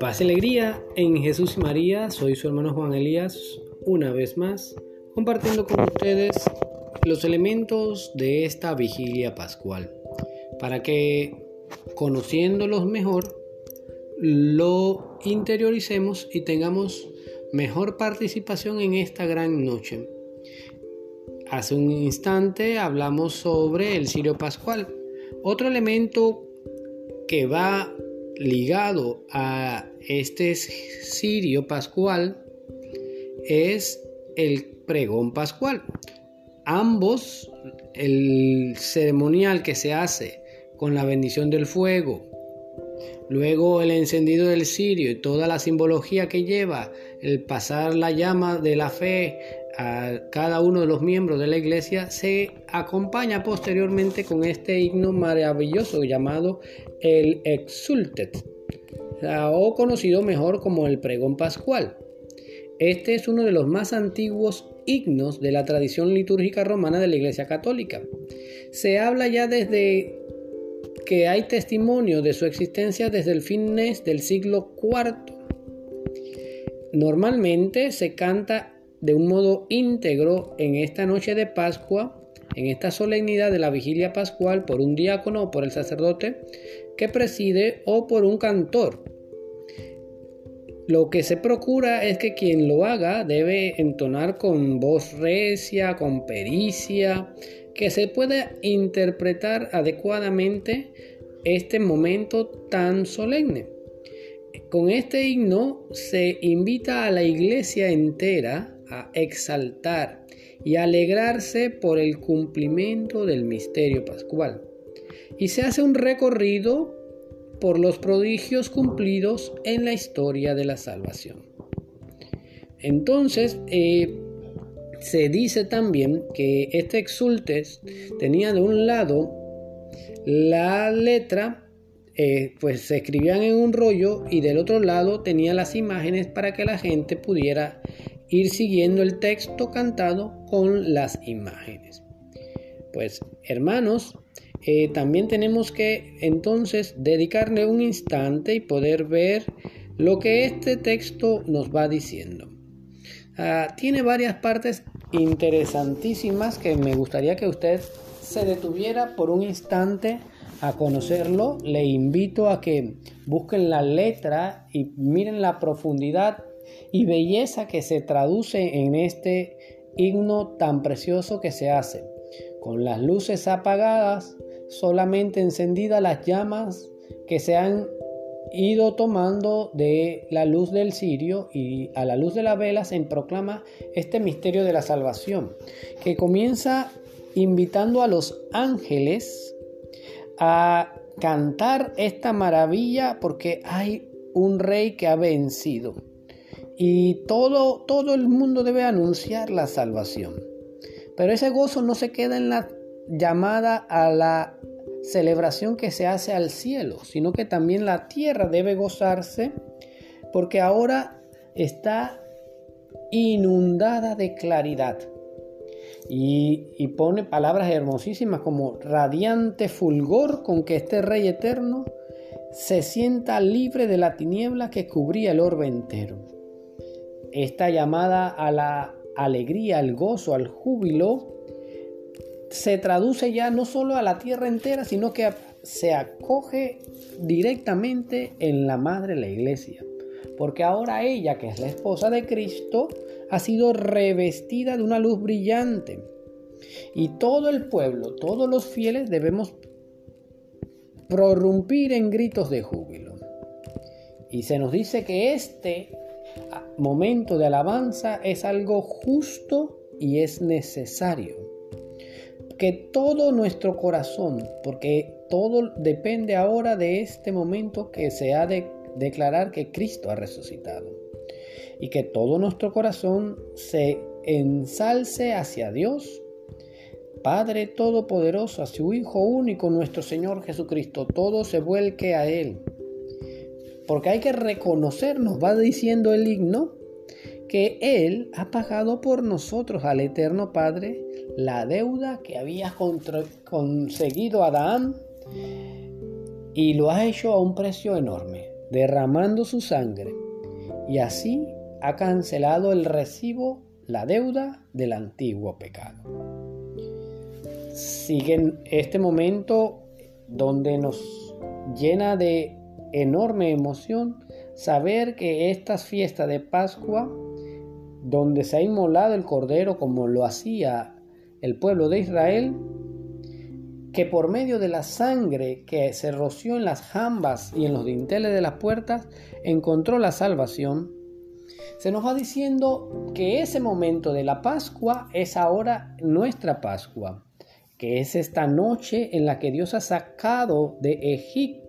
Paz y alegría en Jesús y María, soy su hermano Juan Elías, una vez más, compartiendo con ustedes los elementos de esta vigilia pascual, para que conociéndolos mejor, lo interioricemos y tengamos mejor participación en esta gran noche. Hace un instante hablamos sobre el cirio pascual. Otro elemento que va ligado a este cirio pascual es el pregón pascual. Ambos, el ceremonial que se hace con la bendición del fuego, luego el encendido del cirio y toda la simbología que lleva el pasar la llama de la fe a cada uno de los miembros de la iglesia se acompaña posteriormente con este himno maravilloso llamado el Exultet, o conocido mejor como el pregón pascual. Este es uno de los más antiguos himnos de la tradición litúrgica romana de la Iglesia Católica. Se habla ya desde que hay testimonio de su existencia desde el fines del siglo IV. Normalmente se canta de un modo íntegro en esta noche de Pascua, en esta solemnidad de la vigilia pascual, por un diácono o por el sacerdote que preside o por un cantor. Lo que se procura es que quien lo haga debe entonar con voz recia, con pericia, que se pueda interpretar adecuadamente este momento tan solemne. Con este himno se invita a la iglesia entera a exaltar y alegrarse por el cumplimiento del misterio pascual. Y se hace un recorrido por los prodigios cumplidos en la historia de la salvación. Entonces, eh, se dice también que este exultes tenía de un lado la letra, eh, pues se escribían en un rollo y del otro lado tenía las imágenes para que la gente pudiera ir siguiendo el texto cantado con las imágenes. Pues hermanos, eh, también tenemos que entonces dedicarle un instante y poder ver lo que este texto nos va diciendo. Ah, tiene varias partes interesantísimas que me gustaría que usted se detuviera por un instante a conocerlo. Le invito a que busquen la letra y miren la profundidad y belleza que se traduce en este himno tan precioso que se hace. Con las luces apagadas, solamente encendidas las llamas que se han ido tomando de la luz del cirio y a la luz de la vela se proclama este misterio de la salvación, que comienza invitando a los ángeles a cantar esta maravilla porque hay un rey que ha vencido y todo todo el mundo debe anunciar la salvación. Pero ese gozo no se queda en la llamada a la celebración que se hace al cielo, sino que también la tierra debe gozarse porque ahora está inundada de claridad. Y, pone palabras hermosísimas como radiante fulgor con que este Rey eterno se sienta libre de la tiniebla que cubría el orbe entero. Esta llamada a la alegría, al gozo, al júbilo, se traduce ya no solo a la tierra entera, sino que se acoge directamente en la madre la iglesia. Porque ahora ella, que es la esposa de Cristo, ha sido revestida de una luz brillante. Y todo el pueblo, todos los fieles debemos prorrumpir en gritos de júbilo. Y se nos dice que este momento de alabanza es algo justo y es necesario que todo nuestro corazón, porque todo depende ahora de este momento que se ha de declarar que Cristo ha resucitado. Y que todo nuestro corazón se ensalce hacia Dios, Padre Todopoderoso, a su Hijo único, nuestro Señor Jesucristo. Todo se vuelque a Él. Porque hay que reconocer, nos va diciendo el himno, que Él ha pagado por nosotros al Eterno Padre la deuda que había conseguido Adán y lo ha hecho a un precio enorme, derramando su sangre. Y así ha cancelado el recibo, la deuda del antiguo pecado. Sigue este momento donde nos llena de enorme emoción saber que estas fiestas de Pascua, donde se ha inmolado el cordero como lo hacía el pueblo de Israel, que por medio de la sangre que se roció en las jambas y en los dinteles de las puertas, encontró la salvación, se nos va diciendo que ese momento de la Pascua es ahora nuestra Pascua, que es esta noche en la que Dios ha sacado de Egipto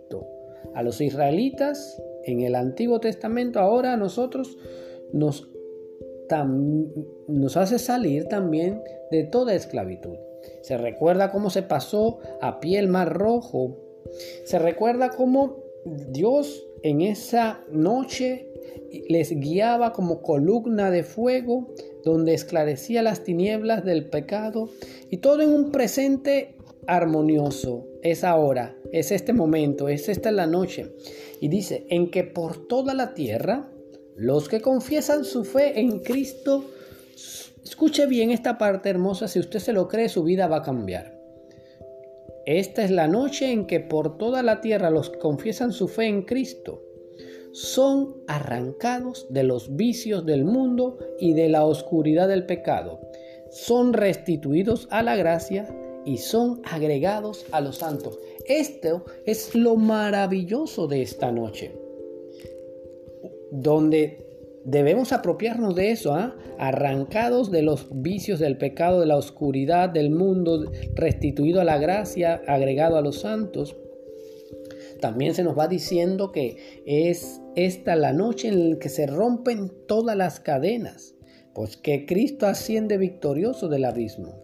a los israelitas en el Antiguo Testamento, ahora a nosotros nos, nos hace salir también de toda esclavitud. Se recuerda cómo se pasó a pie el mar rojo. Se recuerda cómo Dios en esa noche les guiaba como columna de fuego donde esclarecía las tinieblas del pecado y todo en un presente armonioso. Es ahora, es este momento, es esta la noche. Y dice, en que por toda la tierra los que confiesan su fe en Cristo Escuche bien esta parte hermosa, si usted se lo cree, su vida va a cambiar. Esta es la noche en que por toda la tierra los que confiesan su fe en Cristo son arrancados de los vicios del mundo y de la oscuridad del pecado, son restituidos a la gracia y son agregados a los santos. Esto es lo maravilloso de esta noche, donde Debemos apropiarnos de eso, ¿ah? arrancados de los vicios del pecado, de la oscuridad del mundo, restituido a la gracia, agregado a los santos. También se nos va diciendo que es esta la noche en la que se rompen todas las cadenas, pues que Cristo asciende victorioso del abismo.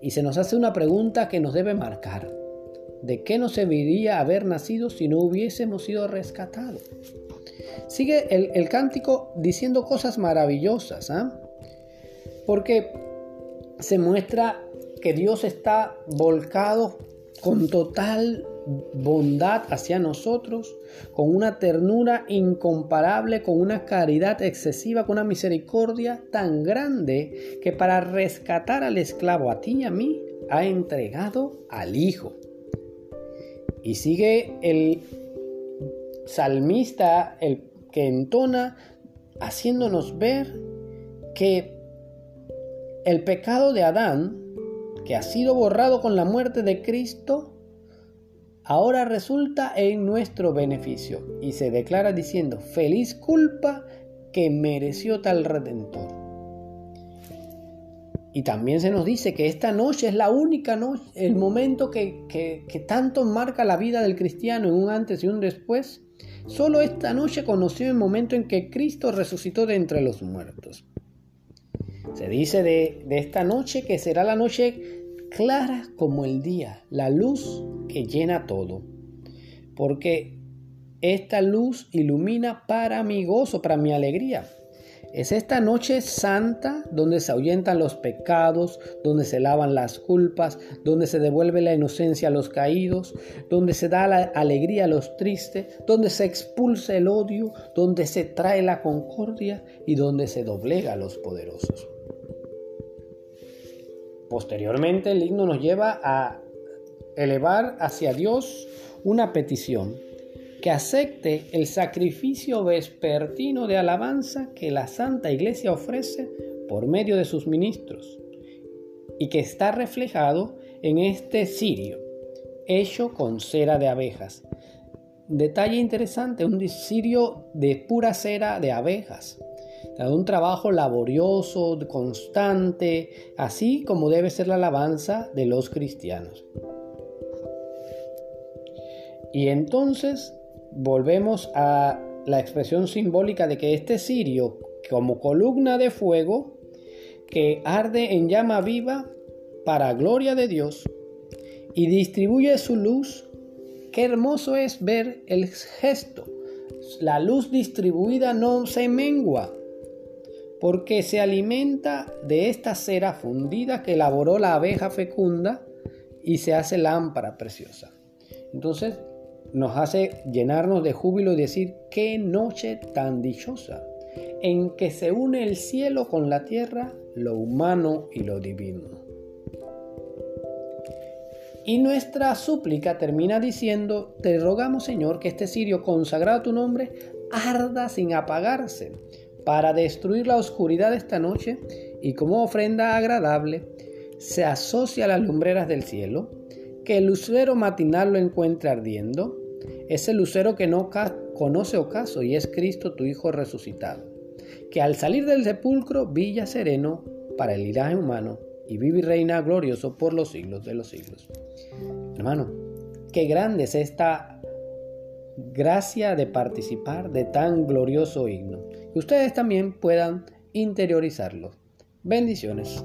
Y se nos hace una pregunta que nos debe marcar. ¿De qué nos serviría haber nacido si no hubiésemos sido rescatados? Sigue el, cántico diciendo cosas maravillosas, ¿ah? porque se muestra que Dios está volcado con total bondad hacia nosotros, con una ternura incomparable, con una caridad excesiva, con una misericordia tan grande que para rescatar al esclavo, a ti y a mí, ha entregado al Hijo. Y sigue el salmista, el que entona haciéndonos ver que el pecado de Adán, que ha sido borrado con la muerte de Cristo, ahora resulta en nuestro beneficio y se declara diciendo, feliz culpa que mereció tal redentor. Y también se nos dice que esta noche es la única noche, el momento que, que tanto marca la vida del cristiano en un antes y un después, Solo esta noche conoció el momento en que Cristo resucitó de entre los muertos. Se dice de, esta noche que será la noche clara como el día, la luz que llena todo. Porque esta luz ilumina para mi gozo, para mi alegría. Es esta noche santa donde se ahuyentan los pecados, donde se lavan las culpas, donde se devuelve la inocencia a los caídos, donde se da la alegría a los tristes, donde se expulsa el odio, donde se trae la concordia y donde se doblega a los poderosos. Posteriormente el himno nos lleva a elevar hacia Dios una petición que acepte el sacrificio vespertino de alabanza que la Santa Iglesia ofrece por medio de sus ministros y que está reflejado en este cirio, hecho con cera de abejas. Detalle interesante, un cirio de pura cera de abejas. Un trabajo laborioso, constante, así como debe ser la alabanza de los cristianos. Y entonces volvemos a la expresión simbólica de que este cirio, como columna de fuego, que arde en llama viva para gloria de Dios y distribuye su luz, qué hermoso es ver el gesto. La luz distribuida no se mengua, porque se alimenta de esta cera fundida que elaboró la abeja fecunda y se hace lámpara preciosa. Entonces nos hace llenarnos de júbilo y decir, qué noche tan dichosa, en que se une el cielo con la tierra, lo humano y lo divino. Y nuestra súplica termina diciendo, te rogamos Señor que este cirio consagrado a tu nombre arda sin apagarse para destruir la oscuridad de esta noche y como ofrenda agradable se asocia a las lumbreras del cielo, que el lucero matinal lo encuentre ardiendo, ese lucero que no conoce ocaso y es Cristo tu Hijo resucitado, que al salir del sepulcro villa sereno para el linaje humano y vive y reina glorioso por los siglos de los siglos. Hermano, qué grande es esta gracia de participar de tan glorioso himno. Que ustedes también puedan interiorizarlo. Bendiciones.